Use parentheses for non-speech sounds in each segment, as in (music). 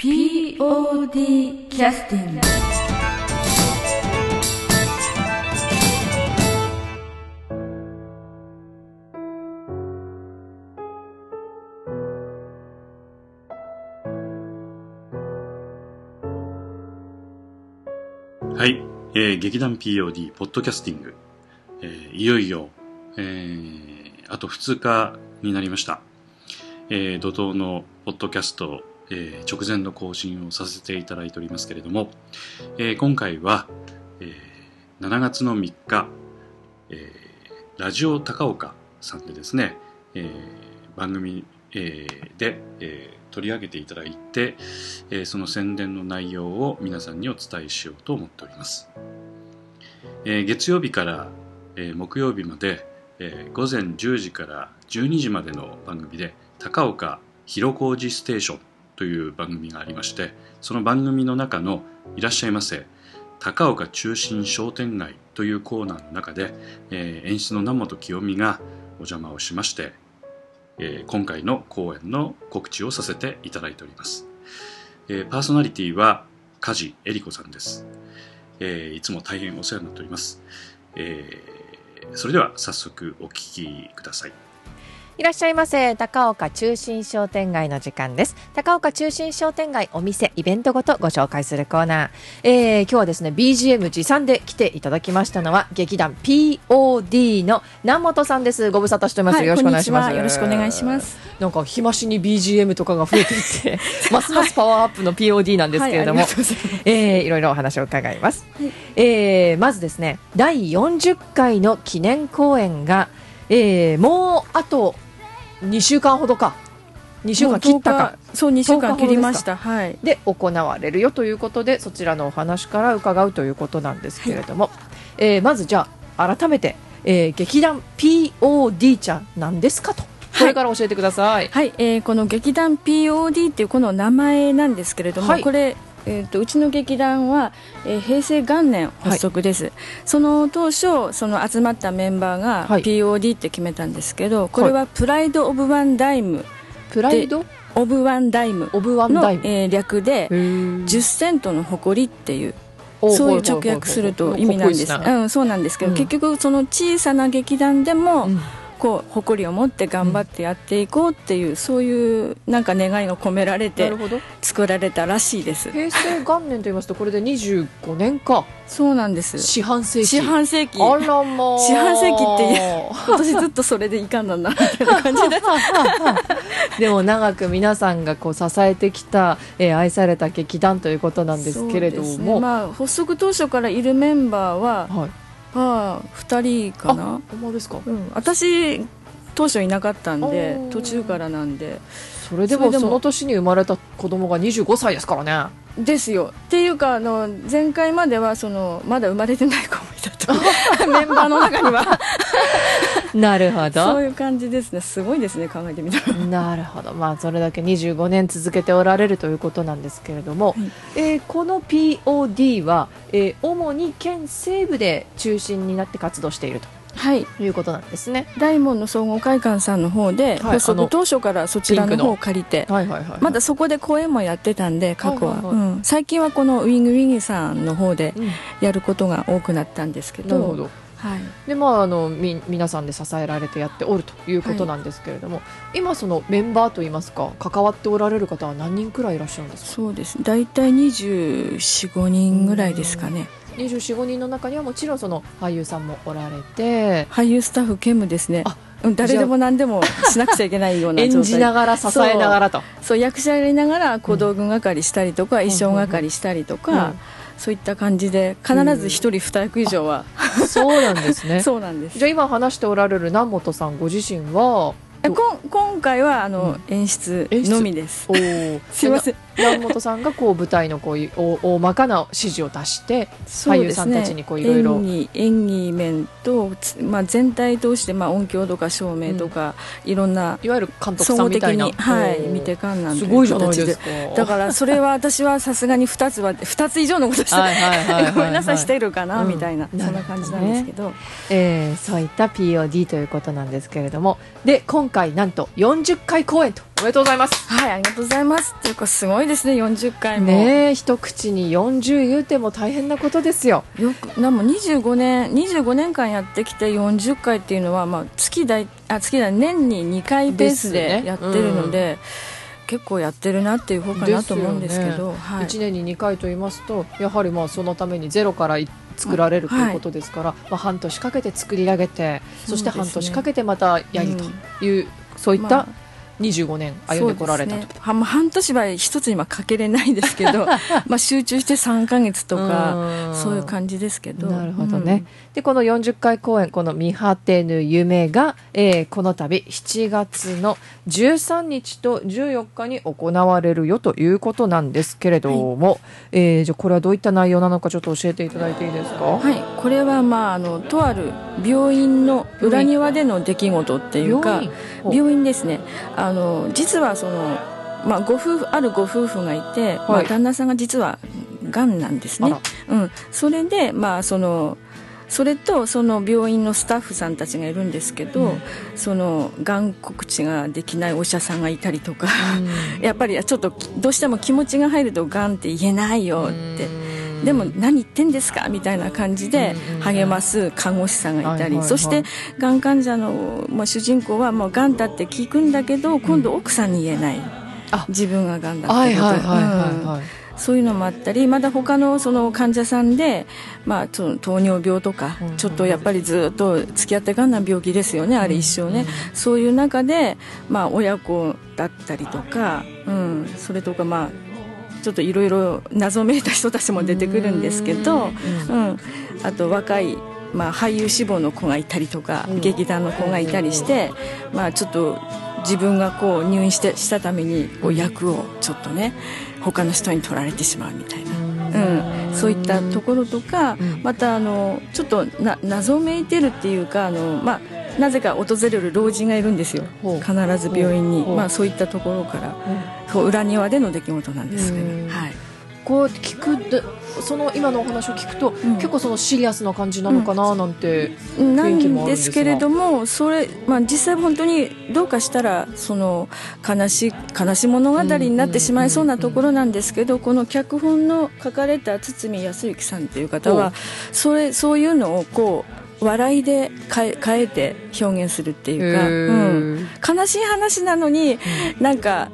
POD キャスティングはい、えー劇団 POD ポッドキャスティング、えーいよいよ、えーあと2日になりました、えー怒涛のポッドキャスト、えー直前の更新をさせていただいておりますけれども、えー今回は、えー7月の3日、えーラジオ高岡さんでですね、えー番組、えーで、えー取り上げていただいて、えーその宣伝の内容を皆さんにお伝えしようと思っております。えー月曜日から、えー木曜日まで、えー午前10時から12時までの番組で高岡広小路ステーションという番組がありましてその番組の中の「いらっしゃいませ高岡中心商店街」というコーナーの中で、えー演出の南本清美がお邪魔をしまして、えー今回の公演の告知をさせていただいております。えーパーソナリティは梶恵里子さんです、えいつも大変お世話になっております、えそれでは早速お聞きください。いらっしゃいませ。高岡中心商店街の時間です。高岡中心商店街お店イベントごとご紹介するコーナー、えー今日はですね BGM 持参で来ていただきましたのは劇団 POD の南本さんです。ご無沙汰してます、はいよろしくお願いします。よろしくお願いします。なんか日増しに BGM とかが増えていって (laughs) ますますパワーアップの POD なんですけれども、はいありがとうございえーいろいろお話を伺います、はい。えーまずですね第40回の記念公演が、えーもうあと2週間ほどか。2週間切ったか。もう10日そう2週10日ほどですか。間切りました。はい。で行われるよということでそちらのお話から伺うということなんですけれども、えーまずじゃあ改めて、えー劇団 POD ちゃんなんですかと。これから教えてください、はい、えーこの劇団 POD っていうこの名前なんですけれども、はい。これえー、とうちの劇団は、えー平成元年発足です、その当初その集まったメンバーがはい。POD って決めたんですけど、これは Pride of One Dime Pride of One Dime のえー略で10 10セントの誇りっていうそういう直訳すると意味なんです。うん、そうなんですけど、うん結局その小さな劇団でも、うんこう誇りを持って頑張ってやっていこうっていう、そういうなんか願いが込められて作られたらしいです。平成元年と言いますとこれで25年か。そうなんです。四半世紀。四半世紀。あらまあ。四半世紀っていう今年ずっとそれでいかんなんだなみたいな感じで (laughs) でも長く皆さんがこう支えてきた、えー愛された劇団ということなんですけれども、ね。まあ、発足当初からいるメンバーは、はい、まあ、2人かな。あ、ほんまですか？うん、私当初いなかったんで途中からなんで。それでもその年に生まれた子供が25歳ですからね。ですよ。っていうかあの前回まではそのまだ生まれてない子もいたと。(laughs) メンバーの中にはなるほそうどいう感じですね。すごいですね考えてみたら。なるほど。まあそれだけ25年続けておられるということなんですけれども、い。えーこの POD は、えー主に県西部で中心になって活動しているはい。ということなんですね。大門の総合会館さんの方で、はい当初からそちらの方を借りてはいはいはいまだそこで公演もやってたんで過去は,、はいはいはい。うん、最近はこのウィングウィングさんの方でうん。やることが多くなったんですけどなるほどはい、でまああのみ皆さんで支えられてやっておるということなんですけれども、今そのメンバーといいますか関わっておられる方は何人くらいいらっしゃるんですか？そうです。大体245人ぐらいですかね。245人の中にはもちろんその俳優さんもおられて俳優スタッフ兼務ですね。誰でも何でもしなくちゃいけないような状態。演じながら支えながらと。そう。役者やりながら小道具係したりとか、衣装係したりとか、うんそういった感じで必ず一人二役以上は、そうなんですね。(laughs) そうなんです。じゃあ今話しておられる南本さんご自身はえこん今回はあの、うん。演出のみです。(laughs) すいません南本さんがこう舞台のこういう大大まかな指示を出して俳優さんたちにこういろいろ。演技面と、つまあ、全体通して、まあ、音響とか照明とか、いろんないわゆる監督さんみたいな。に、はい、見てかんなんすごいじゃないです形か。だからそれは私はさすがに2つは2つ以上のことして、はいはい (laughs) ごめんなさいしてるかな、うん。みたいなそんな感じなんですけど。えーそういった POD ということなんですけれども。で今今回なんと40回公演とおめでとうございます。はいありがとうございます。っていうかすごいですね40回も。ねえ一口に40言うても大変なことですよ。よくなも25年25年間やってきて40回っていうのは、まあ、月だいあ月だ年に2回ペースでやってるので、結構やってるなっていう方かなと思うんですけど、はい、1年に2回と言いますとやはりまあそのためにゼロからい作られるということですから、まあ、半年かけて作り上げてそして半年かけてまたやりという、そういったまあ25年歩んでこられたと。ね。はまあ半年は一つにはかけれないですけど (laughs) まあ集中して3か月とかうん。そういう感じですけど。なるほどね、でこの40回公演この「見果てぬ夢が」えーこの度7月の13日と14日に行われるよということなんですけれども、えーじゃあこれはどういった内容なのかちょっと教えていただいていいですか、はい、これは、まあ、あのとある病院の裏庭での出来事っていうか病院ですね。あの実はその、まあ、ご夫婦あるご夫婦がいて、まあ、はい。旦那さんが実はがんなんですね。あ、うん、それで、まあ、そのそれとその病院のスタッフさんたちがいるんですけど、うん。そのがん告知ができないお医者さんがいたりとか、うん。(laughs) やっぱりちょっとどうしても気持ちが入るとがんって言えないよって。でも何言ってんですかみたいな感じで励ます看護師さんがいたりそしてがん患者の、まあ、主人公はもうがんだって聞くんだけど今度奥さんに言えない。あ。自分ががんだはいってことそういうのもあったりまだ他のその患者さんで、まあ、その糖尿病とかうんちょっとやっぱりずっと付き合ってがんな病気ですよねあれ一生ね。そういう中で、まあ、親子だったりとか、うん、それとかまあちょっといろいろ謎めいた人たちも出てくるんですけど、うん、あと若い、まあ、俳優志望の子がいたりとか、うん。劇団の子がいたりして、まあ、ちょっと自分がこう入院してしたためにこう役をちょっとね他の人に取られてしまうみたいな、うん、そういったところとか、うん。またあのちょっとな謎めいてるっていうかあの、まあ、なぜか訪れる老人がいるんですよ。必ず病院に、まあ、そういったところからそう裏庭での出来事なんです。けど、うん。はい、こう聞くでその今のお話を聞くと、ん。結構そのシリアスな感じなのかななんて、な雰囲気もあるんんでですけれどもそれ、まあ、実際本当にどうかしたらその悲しい悲しい物語になってしまいそうなところなんですけどこの脚本の書かれた堤康之さんという方はそれそういうのをこう笑いで変え変えて表現するっていうか、うん、悲しい話なのに、なんか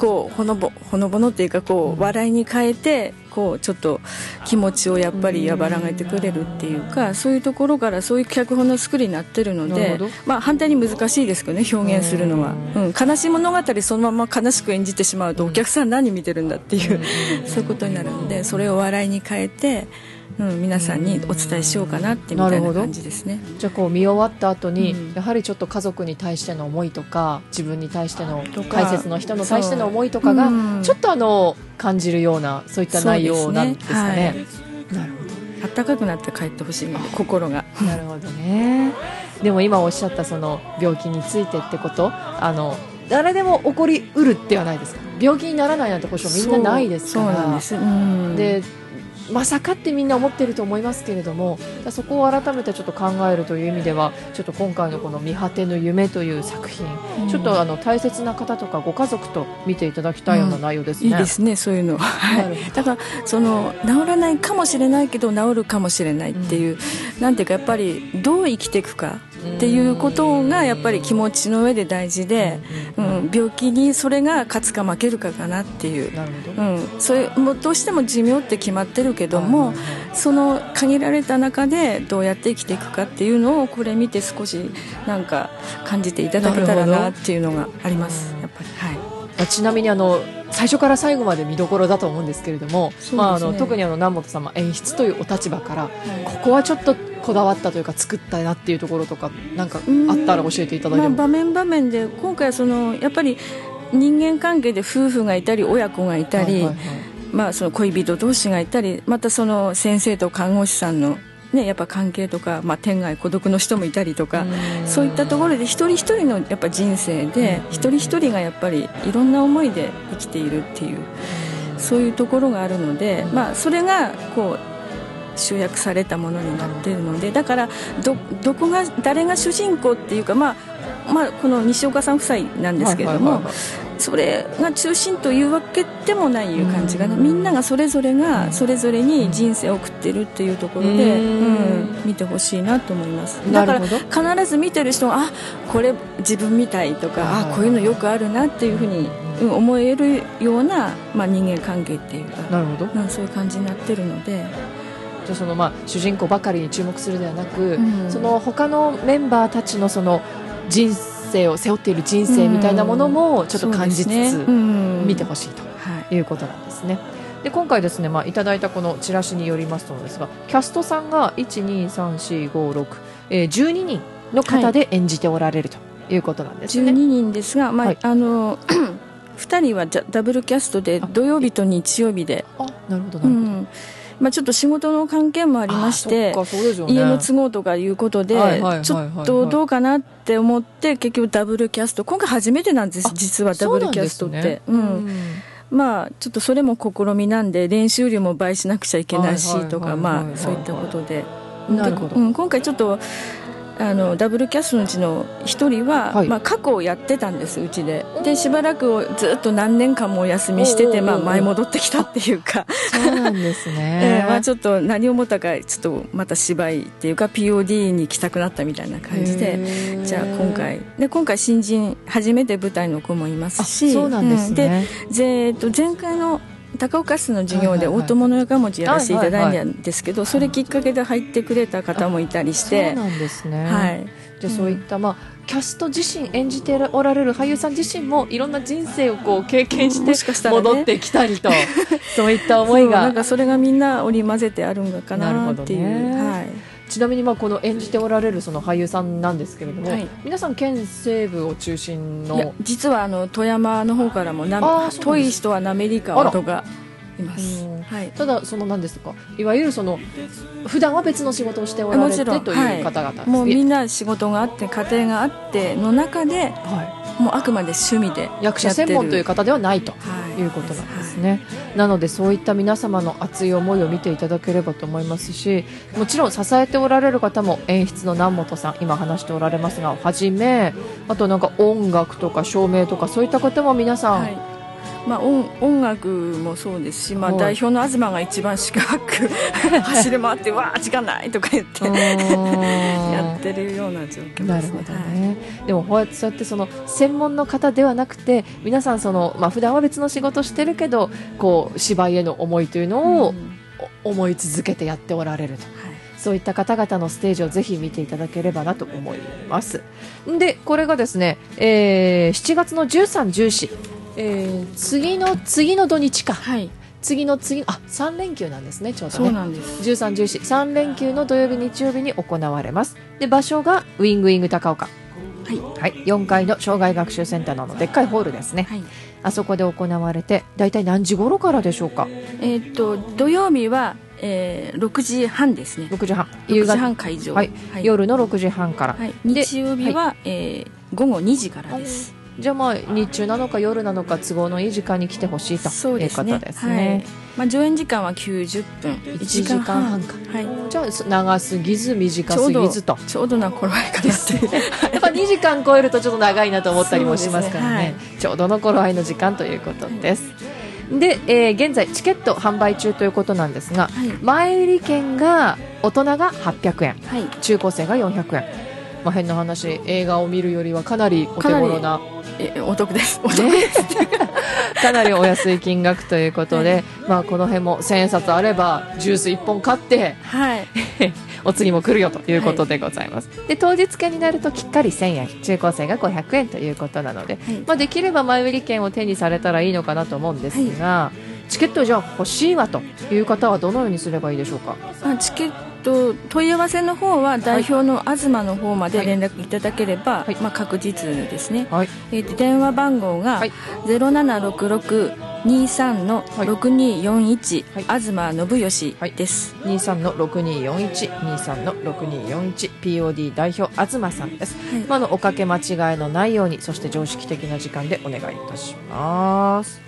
こうほのぼほのぼのっていうかこう笑いに変えてこうちょっと気持ちをやっぱり和らげてくれるっていうかそういうところからそういう脚本の作りになってるのでまあ反対に難しいですけどね表現するのは、うん、悲しい物語そのまま悲しく演じてしまうとお客さん何見てるんだっていうそういうことになるのでそれを笑いに変えて、うん、皆さんにお伝えしようかなってみたないな感じですね。じゃあこう見終わった後に、うん。やはりちょっと家族に対しての思いとか自分に対しての大切な人の対しての思いとかがちょっとあの感じるようなそういった内容なんですかね。なるほ暖かくなって帰ってほしいので心が。どなるほどね。でも今おっしゃったその病気についてってことあの誰でも起こりうるではないですか？病気にならないなんて保証みんなないですから。そうそうなんです、うん、でまさかってみんな思ってると思いますけれどもそこを改めてちょっと考えるという意味ではちょっと今回のこの「見果てぬ夢」という作品、ちょっとあの大切な方とかご家族と見ていただきたいような内容ですね。いいですねそういうの。だからその治らないかもしれないけど治るかもしれないっていう、なんていうかやっぱりどう生きていくかっていうことがやっぱり気持ちの上で大事で、うん、病気にそれが勝つか負けるかかなっていう。うん、それもうどうしても寿命って決まってるけども、その限られた中でどうやって生きていくかっていうのをこれ見て少しなんか感じていただけたらなっていうのがあります。やっぱり。はいまあちなみにあの最初から最後まで見どころだと思うんですけれども、すね。まあ、あの特にあの南本様演出というお立場から、ここはちょっとこだわったというか作ったなっていうところとかなんかあったら教えていただいまあ、ても、場面場面で今回はそのやっぱり人間関係で夫婦がいたり親子がいたり、はいはいはい。まあ、その恋人同士がいたりまたその先生と看護師さんの、ね、やっぱ関係とか、まあ、天涯孤独の人もいたりとかそういったところで一人一人のやっぱ人生で一人一人がやっぱりいろんな思いで生きているっていうそういうところがあるので、まあ、それがこう集約されたものになっているのでだからどどこが誰が主人公っていうか、まあ、まあ、この西岡さん夫妻なんですけれども、それが中心というわけでもないいう感じがみんながそれぞれがそれぞれに人生を送ってるっていうところで、うん。うん見てほしいなと思います。だから必ず見てる人はあこれ自分みたいとか、はいあこういうのよくあるなっていうふうに、うん思えるような、まあ、人間関係っていうか、なるほど。うん、そういう感じになってるので。じゃあそのまあ主人公ばかりに注目するではなく、うん。その他のメンバーたちのその人生を背負っている人生みたいなものもちょっと感じつつ見てほしいとはい。いうことなんですね。で今回ですね、まあ、いただいたこのチラシによりますとですがキャストさんが12345えー、12人の方で演じておられるということなんです12ね。人ですが、まあはい。あの (clears throat) 2人はじゃダブルキャストであ土曜日と日曜日で、あなるほどなうるほど。んまあ、ちょっと仕事の関係もありましてね。家の都合とかいうことで、はいはいはいはいちょっとどうかなって思って結局ダブルキャスト。今回初めてなんですあ実はダブルキャストって。そうなん。まあちょっとそれも試みなんで練習量も倍しなくちゃいけないしとかはいまあそういったことで。うん、今回ちょっとあのダブルキャストのうちの一人は、はいまあ、過去をやってたんですうちででしばらくずっと何年間もお休みしてて、まあ、前戻ってきたっていうか、そうなんです (laughs) えねー。まあ、ちょっと何を思ったかちょっとまた芝居っていうか POD に来たくなったみたいな感じで。じゃあ今回で今回新人初めて舞台の子もいますあしそうなんですね。うんでぜえっと前回の高岡市の授業で大友の横文字やらせていただいたんですけど、それきっかけで入ってくれた方もいたりしそうて、なんですね。はい、じゃあそういった、まあ、キャスト自身演じておられる俳優さん自身もいろんな人生をこう経験して戻ってきたりと、(laughs) そういった思いそうながんかそれがみんな織り交ぜてあるんかなるほどなっていう、ね。はい、ちなみにまあこの演じておられるその俳優さんなんですけれども、はい。皆さん県西部を中心の実はあの富山の方からもなあーそうなんです遠い人は滑川とかいます。うん、はい、ただその何ですか？いわゆるその普段は別の仕事をしておられてという方々です。ね、もうみんな仕事があって家庭があっての中ではもうあくまで趣味でい、役者専門という方ではないと。はい。いうことなんですね、なのでそういった皆様の熱い思いを見ていただければと思いますしもちろん支えておられる方も演出の南本さん今話しておられますがはじめあとなんか音楽とか照明とかそういった方も皆さん、はいまあ、音音楽もそうですし、まあ、はい。代表の東が一番四角く走り回って「わあ時間ない!」とか言って (laughs) やってるような状況ですなるほどね。ね、でもこうやってそうやってその専門の方ではなくて皆さんその、まあ普段は別の仕事してるけどこう芝居への思いというはいのを思い続けてやっておられると。はい。そういった方々のステージをぜひ見ていただければなと思います。で、これがですね、えー7月の13、14、えー次の次の土日か、はい、次の次、あ、3連休なんですね、ちょうどそうね。なんです。13、14、3連休の土曜日、日曜日に行われます。で、場所がウィングウィング高岡。はい、はい、4階の障害学習センターのでっかいホールですね。はい、あそこで行われて、だいたい何時頃からでしょうか？えーっと土曜日は、えー、6時半ですね。?6 時半。6時半会場。はいはい、夜の6時半から。はい、で日曜日は、えー午後2時からです。じゃあまあ日中なのか夜なのか都合のいい時間に来てほしいというこそうですね。とですね。はい。まあ上演時間は90分、1 1時間半かはい。じゃあ長すぎず短すぎずと。ちょうどな頃合いかなって。(laughs) やっぱ2時間超えるとちょっと長いなと思ったりもしますからねそうちょうどの頃合いの時間ということです。で、えー現在チケット販売中ということなんですが、はい前売り券が大人が800円はい。中高生が400円、まあ、変な話映画を見るよりはかなりお手頃なえお得です。お得ね、(laughs) かなりお安い金額ということで、まあ、この辺も千円札あればジュース1本買ってはい。(laughs) お釣りも来るよということでございます、で当日券になるときっかり1000円中高生が500円ということなので、はい。まあ、できれば前売り券を手にされたらいいのかなと思うんですが、チケットじゃあ欲しいわという方はどのようにすればいいでしょうか？まあ、チケット問い合わせの方は代表の東の方まで連絡い。ただければ、はい。まあ、確実ですね、はい。えーと電話番号がはい。0766-23の6241、はい。東信義です、23の6241、23の6241、POD 代表、東さんです。はい。まあ、あのおかけ間違いのないように、そして常識的な時間でお願いいたします。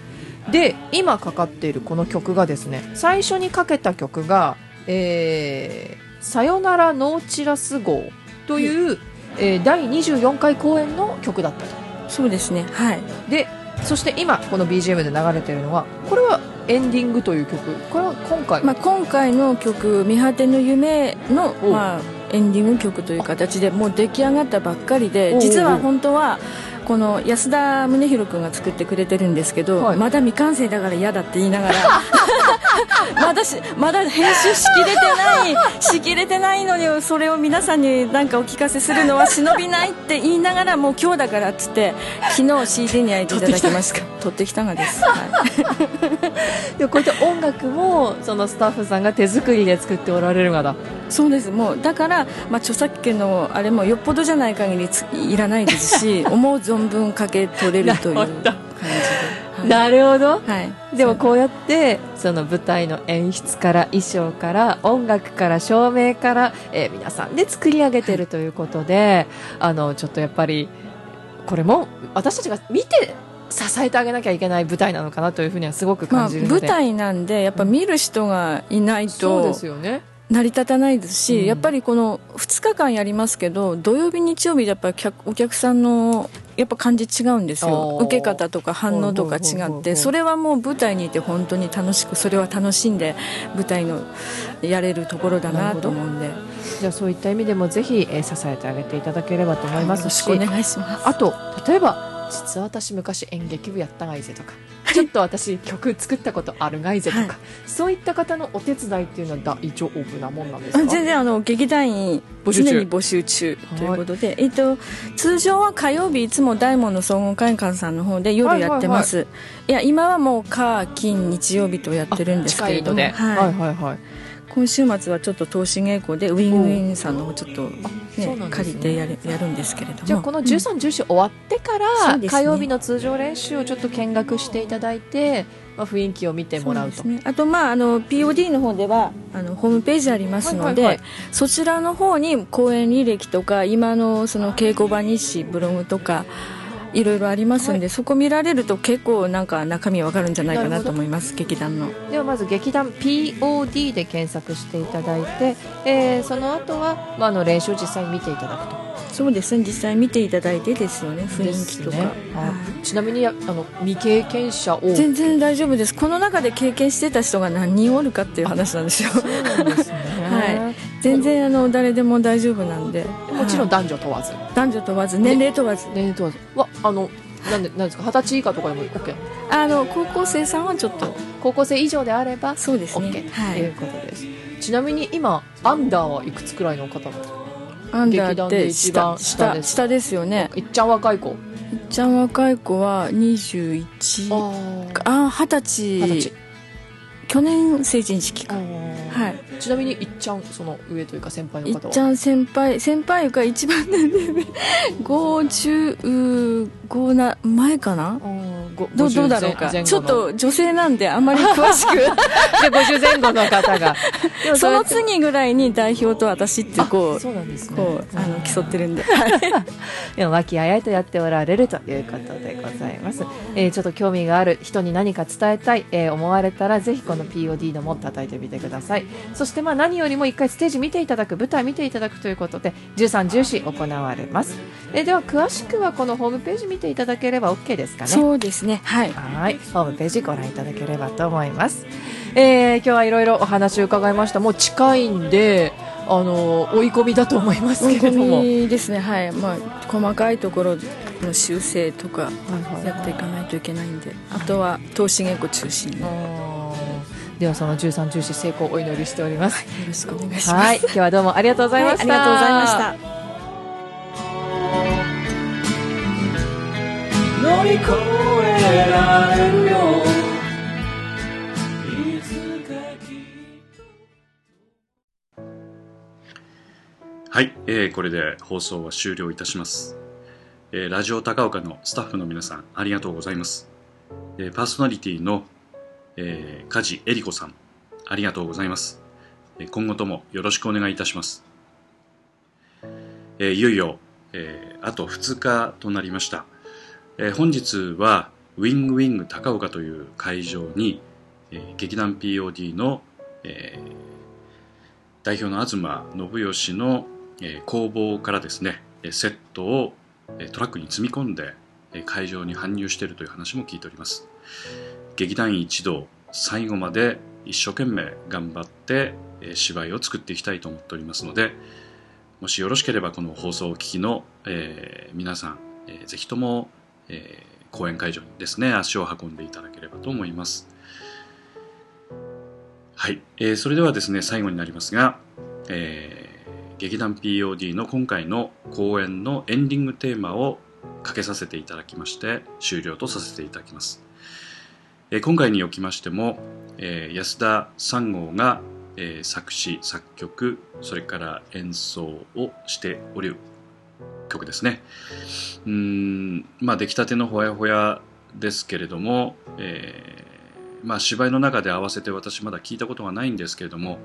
で、今かかっているこの曲がですね、最初にかけた曲が、えー、さよならノーチラス号という、えー第24回公演の曲だったと。そうですね。はい。でそして今この BGM で流れてるのはこれはエンディングという曲。これは今回、まあ、今回の曲「見果ての夢の」おまあ、エンディング曲という形でもう出来上がったばっかりおでう。実は本当はこの安田宗弘君が作ってくれてるんですけど、はい。まだ未完成だから嫌だって言いながら (laughs) まだしまだ編集しきれてないしきれてないのにそれを皆さんになんかお聞かせするのは忍びないって言いながらもう今日だからっつって昨日 CD に焼いていただきました。取ってきたがです、はい。で (laughs) こういった音楽もそのスタッフさんが手作りで作っておられるがだ。そうです。もうだから、まあ、著作権のあれもよっぽどじゃない限りついらないですし (laughs) 思う存分かけ取れるという感じで、なるほど。はい、はい、でもこうやってその舞台の演出から衣装から音楽から照明から、えー皆さんで作り上げてるということで、あのちょっとやっぱりこれも私たちが見て支えてあげなきゃいけない舞台なのかなというふうにはすごくまあ、感じるので、舞台なんでやっぱ見る人がいないそうでとすよね。成り立たないですし、うん。やっぱりこの2日間やりますけど土曜日日曜日でやっぱり客お客さんのやっぱ感じ違うんですよ。受け方とか反応とか違って。それはもう舞台にいて本当に楽しくそれは楽しんで舞台のやれるところだなと思うんで。よじゃあそういった意味でもぜひ、えー支えてあげていただければと思いますし。ろしくお願いします。あと例えば実は私昔演劇部やったがいぜとかちょっと私曲作ったことあるがいぜとか、はい。そういった方のお手伝いっていうのは大丈夫なもんなんですか？あ全然あの劇団員募集中。常に募集中ということで、えっと、通常は火曜日いつも大門の総合会館さんの方で夜やってます、いや今はもう火金日曜日とやってるんですけれども。はいはいはい今週末はちょっと投資稽古でウィングウィンさんの方ちょっと、ねね借りてやるやるんですけれども。じゃあこの13、14終わってから、ね。火曜日の通常練習をちょっと見学していただいて、まあ、雰囲気を見てもらうと。ね、あと、まあ、あの POD の方ではあのホームページありますので、はいはいはい。そちらの方に公演履歴とか今のその稽古場日誌ブログとかいろいろありますんで、はそこ見られると結構なんか中身わかるんじゃないかなと思います劇団の。ではまず劇団 POD で検索していただいて、えーその後は、まあ、あの練習を実際に見ていただくとそうですね実際見ていただいてですよね雰囲気とか、ね。はいちなみにあの未経験者を全然大丈夫です。この中で経験してた人が何人おるかっていう話なんですよ。そうですね、(laughs) は全然あの誰でも大丈夫なんで。もちろんはい男女問わず。男女問わず年齢問わず。年齢問わず。はあのなんでなんですか？二十歳以下とかでも OK あの高校生さんはちょっと。高校生以上であればそうですね。OK というはいことです、ちなみに今アンダーはいくつくらいの方なんですか？アンダーって下下です。下下ですよね。いっちゃん若い子。いっちゃん若い子は21ああ二十歳。二十歳去年成人式か。ははい。ちなみにいっちゃんその上というか先輩のいっ方はちゃん先輩。先輩が一番年齢で55な前かな？どう50どうだろうか。ちょっと女性なんであんまり詳しく。(laughs) で50前後の方が。(laughs) その次ぐらいに代表と私ってこあうそうなんですね。こうあの競ってるんで。(laughs) でも和気あいあいとやっておられるということでございます、えーちょっと興味がある人に何か伝えたい、えー思われたらぜひこの POD のも叩いてみてください。そしてまあ何よりも一回ステージ見ていただく舞台見ていただくということで13、14行われます、えーでは詳しくはこのホームページ見ていただければ OK ですかね？そうですね。はい。はい、ホームページご覧いただければと思います。えー、今日はいろいろお話を伺いました。もう近いんで、あの追い込みだと思いますけれども。込みですね。はい。まあ細かいところの修正とかやっていかないといけないんで。あとは投資稽古中心にではその13、14成功をお祈りしております。ろしくお願いしますはい、今日はどうもありがとうございました。はいありがとうございました乗り越えられるよいつかきっはい、えーこれで放送は終了いたします。えーラジオ高岡のスタッフの皆さん、ありがとうございます。えーパーソナリティの、えー、梶恵里子さん、ありがとうございます。今後ともよろしくお願いいたします。えーいよいよ、えーあと2日となりました。えー本日は、ウィングウィング高岡という会場に、えー劇団 POD の、えー代表の東信義の、えー工房からですね、セットをトラックに積み込んで会場に搬入しているという話も聞いております劇団員一同最後まで一生懸命頑張って芝居を作っていきたいと思っておりますのでもしよろしければこの放送を聞きの、えー皆さん、えーぜひとも、えー公演会場にですね足を運んでいただければと思います。はい、えーそれではですね最後になりますが、えー劇団 POD の今回の公演のエンディングテーマをかけさせていただきまして終了とさせていただきます、え今回におきましても、え安田三号が、え作詞作曲それから演奏をしておる曲ですね。うんまあ出来たてのほやほやですけれども、えーまあ、芝居の中で合わせて私まだ聞いたことがないんですけれども、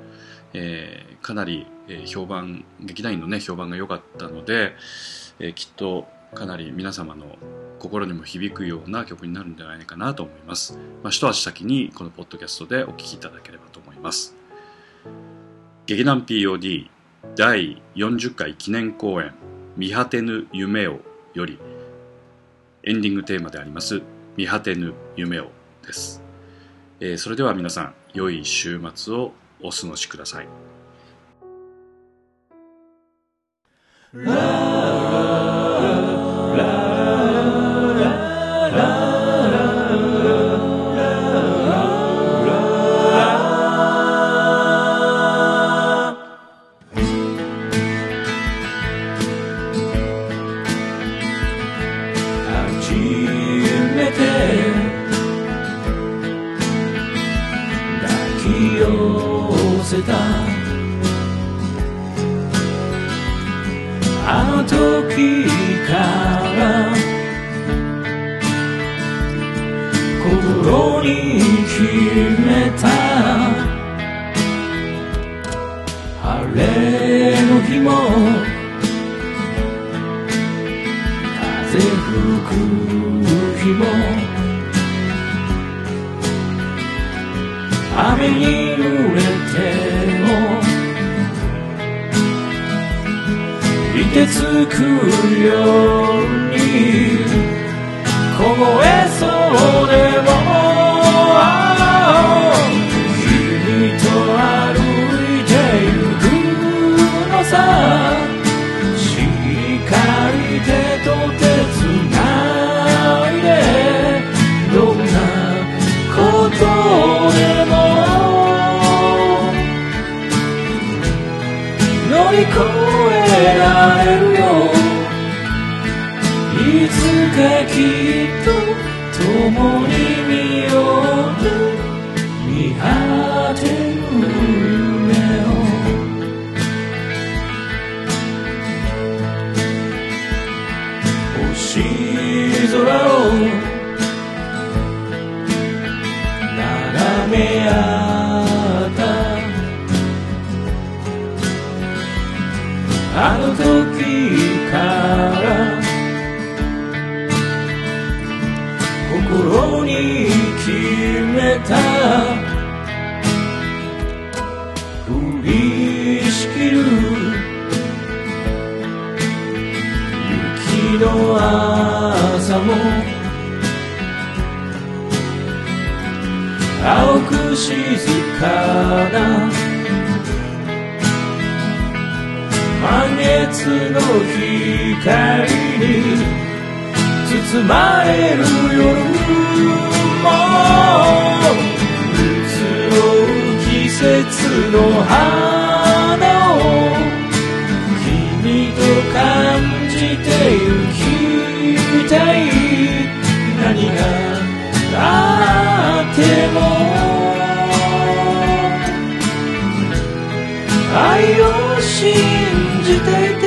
えーかなり、評判劇団員のね評判が良かったので、えーきっとかなり皆様の心にも響くような曲になるんじゃないかなと思います、まあ、一足先にこのポッドキャストでお聴きいただければと思います。劇団 POD 第40回記念公演「見果てぬ夢を」よりエンディングテーマであります「見果てぬ夢を」です、えーそれでは皆さん良い週末をお過ごしください。時から心に決めた晴れの日も風吹く日も雨に濡れててつくように。凍えそうで静かな満月の光に包まれる夜も移ろう季節の花を君と感じてゆきたい。何があっても愛を信じていて